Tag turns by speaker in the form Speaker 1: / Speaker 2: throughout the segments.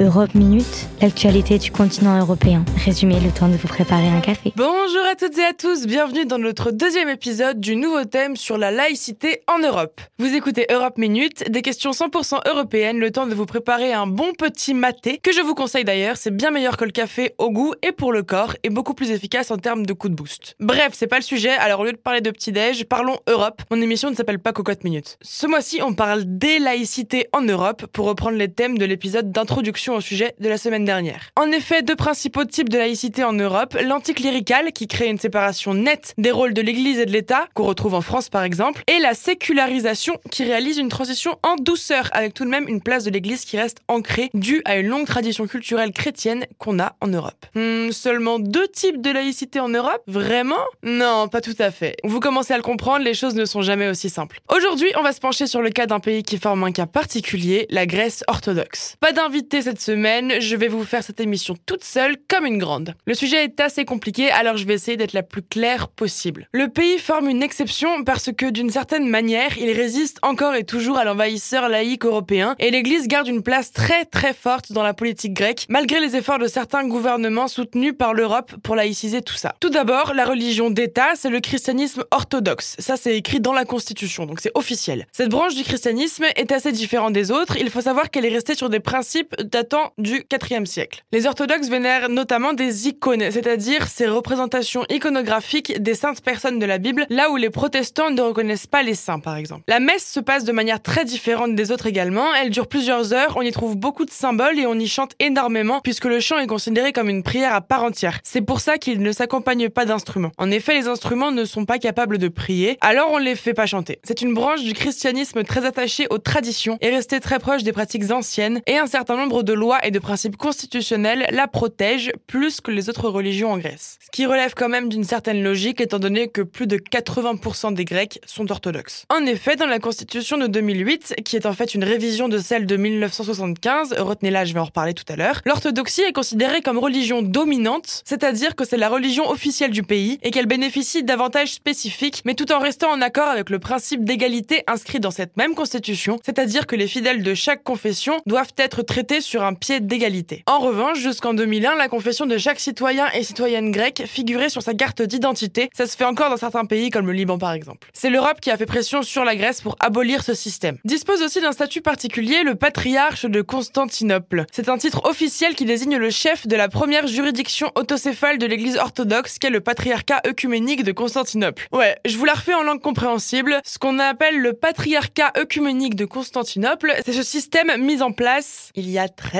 Speaker 1: Europe Minute, l'actualité du continent européen. Résumé, le temps de vous préparer un café.
Speaker 2: Bonjour à toutes et à tous, bienvenue dans notre deuxième épisode du nouveau thème sur la laïcité en Europe. Vous écoutez Europe Minute, des questions 100% européennes, le temps de vous préparer un bon petit maté, que je vous conseille d'ailleurs, c'est bien meilleur que le café au goût et pour le corps, et beaucoup plus efficace en termes de coup de boost. Bref, c'est pas le sujet, alors au lieu de parler de petit-déj, parlons Europe. Mon émission ne s'appelle pas Cocotte Minute. Ce mois-ci, on parle des laïcités en Europe, pour reprendre les thèmes de l'épisode d'introduction au sujet de la semaine dernière. En effet, deux principaux types de laïcité en Europe, l'anticlérical qui crée une séparation nette des rôles de l'Église et de l'État, qu'on retrouve en France par exemple, et la sécularisation qui réalise une transition en douceur avec tout de même une place de l'Église qui reste ancrée due à une longue tradition culturelle chrétienne qu'on a en Europe. Hmm, seulement deux types de laïcité en Europe? Vraiment? Non, pas tout à fait. Vous commencez à le comprendre, les choses ne sont jamais aussi simples. Aujourd'hui, on va se pencher sur le cas d'un pays qui forme un cas particulier, la Grèce orthodoxe. Pas d'invité cette semaine, je vais vous faire cette émission toute seule comme une grande. Le sujet est assez compliqué, alors je vais essayer d'être la plus claire possible. Le pays forme une exception parce que d'une certaine manière, il résiste encore et toujours à l'envahisseur laïque européen et l'Église garde une place très très forte dans la politique grecque, malgré les efforts de certains gouvernements soutenus par l'Europe pour laïciser tout ça. Tout d'abord, la religion d'État, c'est le christianisme orthodoxe. Ça, c'est écrit dans la Constitution, donc c'est officiel. Cette branche du christianisme est assez différente des autres. Il faut savoir qu'elle est restée sur des principes datant du IVe siècle. Les orthodoxes vénèrent notamment des icônes, c'est-à-dire ces représentations iconographiques des saintes personnes de la Bible, là où les protestants ne reconnaissent pas les saints, par exemple. La messe se passe de manière très différente des autres également. Elle dure plusieurs heures, on y trouve beaucoup de symboles et on y chante énormément, puisque le chant est considéré comme une prière à part entière. C'est pour ça qu'il ne s'accompagne pas d'instruments. En effet, les instruments ne sont pas capables de prier, alors on les fait pas chanter. C'est une branche du christianisme très attachée aux traditions et restée très proche des pratiques anciennes, et un certain nombre de lois et de principes constitutionnels la protègent plus que les autres religions en Grèce. Ce qui relève quand même d'une certaine logique étant donné que plus de 80% des Grecs sont orthodoxes. En effet, dans la constitution de 2008, qui est en fait une révision de celle de 1975, retenez-la, je vais en reparler tout à l'heure, l'orthodoxie est considérée comme religion dominante, c'est-à-dire que c'est la religion officielle du pays et qu'elle bénéficie d'avantages spécifiques, mais tout en restant en accord avec le principe d'égalité inscrit dans cette même constitution, c'est-à-dire que les fidèles de chaque confession doivent être traités sur un pied d'égalité. En revanche, jusqu'en 2001, la confession de chaque citoyen et citoyenne grecque figurait sur sa carte d'identité. Ça se fait encore dans certains pays comme le Liban par exemple. C'est l'Europe qui a fait pression sur la Grèce pour abolir ce système. Dispose aussi d'un statut particulier le patriarche de Constantinople. C'est un titre officiel qui désigne le chef de la première juridiction autocéphale de l'église orthodoxe qu'est le patriarcat œcuménique de Constantinople. Ouais, je vous la refais en langue compréhensible. Ce qu'on appelle le patriarcat œcuménique de Constantinople, c'est ce système mis en place il y a très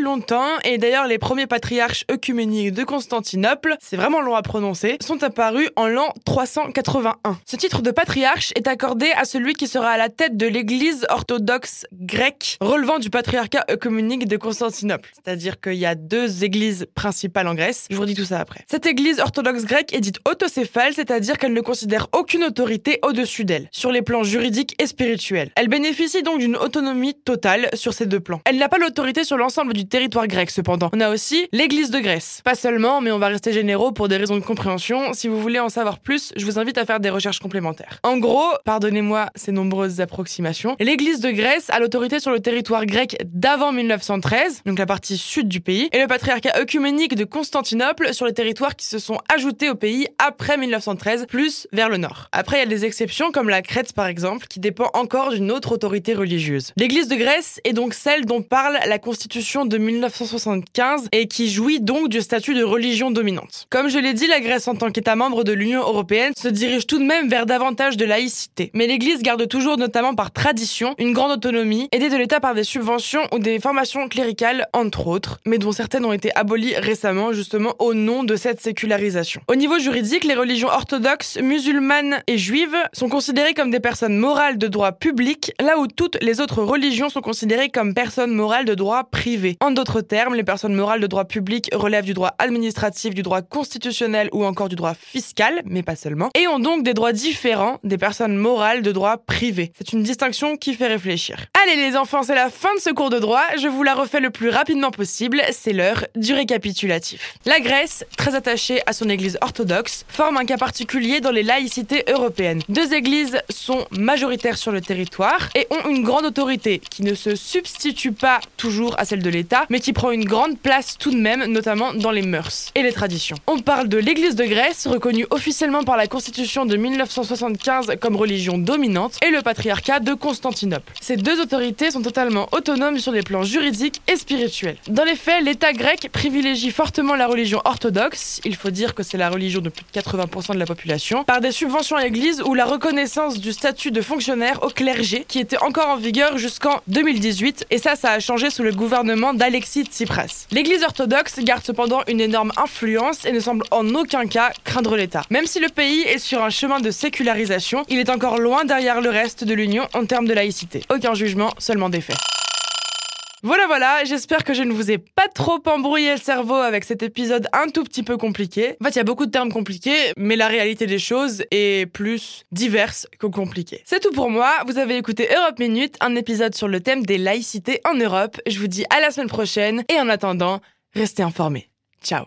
Speaker 2: longtemps et d'ailleurs les premiers patriarches œcuméniques de Constantinople, c'est vraiment long à prononcer, sont apparus en l'an 381. Ce titre de patriarche est accordé à celui qui sera à la tête de l'église orthodoxe grecque relevant du patriarcat œcuménique de Constantinople. C'est-à-dire qu'il y a deux églises principales en Grèce. Je vous redis tout ça après. Cette église orthodoxe grecque est dite autocéphale, c'est-à-dire qu'elle ne considère aucune autorité au-dessus d'elle, sur les plans juridiques et spirituels. Elle bénéficie donc d'une autonomie totale sur ces deux plans. Elle n'a pas l'autorité sur l'ensemble du territoire grec cependant. On a aussi l'église de Grèce. Pas seulement, mais on va rester généraux pour des raisons de compréhension. Si vous voulez en savoir plus, je vous invite à faire des recherches complémentaires. En gros, pardonnez-moi ces nombreuses approximations, l'église de Grèce a l'autorité sur le territoire grec d'avant 1913, donc la partie sud du pays, et le patriarcat œcuménique de Constantinople sur les territoires qui se sont ajoutés au pays après 1913, plus vers le nord. Après, il y a des exceptions comme la Crète par exemple, qui dépend encore d'une autre autorité religieuse. L'église de Grèce est donc celle dont parle la constitution de 1975 et qui jouit donc du statut de religion dominante. Comme je l'ai dit, la Grèce en tant qu'État membre de l'Union européenne se dirige tout de même vers davantage de laïcité. Mais l'Église garde toujours, notamment par tradition, une grande autonomie, aidée de l'État par des subventions ou des formations cléricales, entre autres, mais dont certaines ont été abolies récemment justement au nom de cette sécularisation. Au niveau juridique, les religions orthodoxes, musulmanes et juives sont considérées comme des personnes morales de droit public, là où toutes les autres religions sont considérées comme personnes morales de droit privé. En d'autres termes, les personnes morales de droit public relèvent du droit administratif, du droit constitutionnel ou encore du droit fiscal, mais pas seulement, et ont donc des droits différents des personnes morales de droit privé. C'est une distinction qui fait réfléchir. Allez les enfants, c'est la fin de ce cours de droit, je vous la refais le plus rapidement possible, c'est l'heure du récapitulatif. La Grèce, très attachée à son église orthodoxe, forme un cas particulier dans les laïcités européennes. Deux églises sont majoritaires sur le territoire et ont une grande autorité qui ne se substitue pas toujours à celle de l'État, mais qui prend une grande place tout de même, notamment dans les mœurs et les traditions. On parle de l'Église de Grèce, reconnue officiellement par la Constitution de 1975 comme religion dominante, et le patriarcat de Constantinople. Ces deux autorités sont totalement autonomes sur les plans juridiques et spirituels. Dans les faits, l'État grec privilégie fortement la religion orthodoxe, il faut dire que c'est la religion de plus de 80% de la population, par des subventions à l'Église ou la reconnaissance du statut de fonctionnaire au clergé, qui était encore en vigueur jusqu'en 2018, et ça, ça a changé le gouvernement d'Alexis Tsipras. L'Église orthodoxe garde cependant une énorme influence et ne semble en aucun cas craindre l'État. Même si le pays est sur un chemin de sécularisation, il est encore loin derrière le reste de l'Union en termes de laïcité. Aucun jugement, seulement des faits. Voilà, voilà, j'espère que je ne vous ai pas trop embrouillé le cerveau avec cet épisode un tout petit peu compliqué. En fait, il y a beaucoup de termes compliqués, mais la réalité des choses est plus diverse que compliquée. C'est tout pour moi, vous avez écouté Europe Minute, un épisode sur le thème des laïcités en Europe. Je vous dis à la semaine prochaine, et en attendant, restez informés. Ciao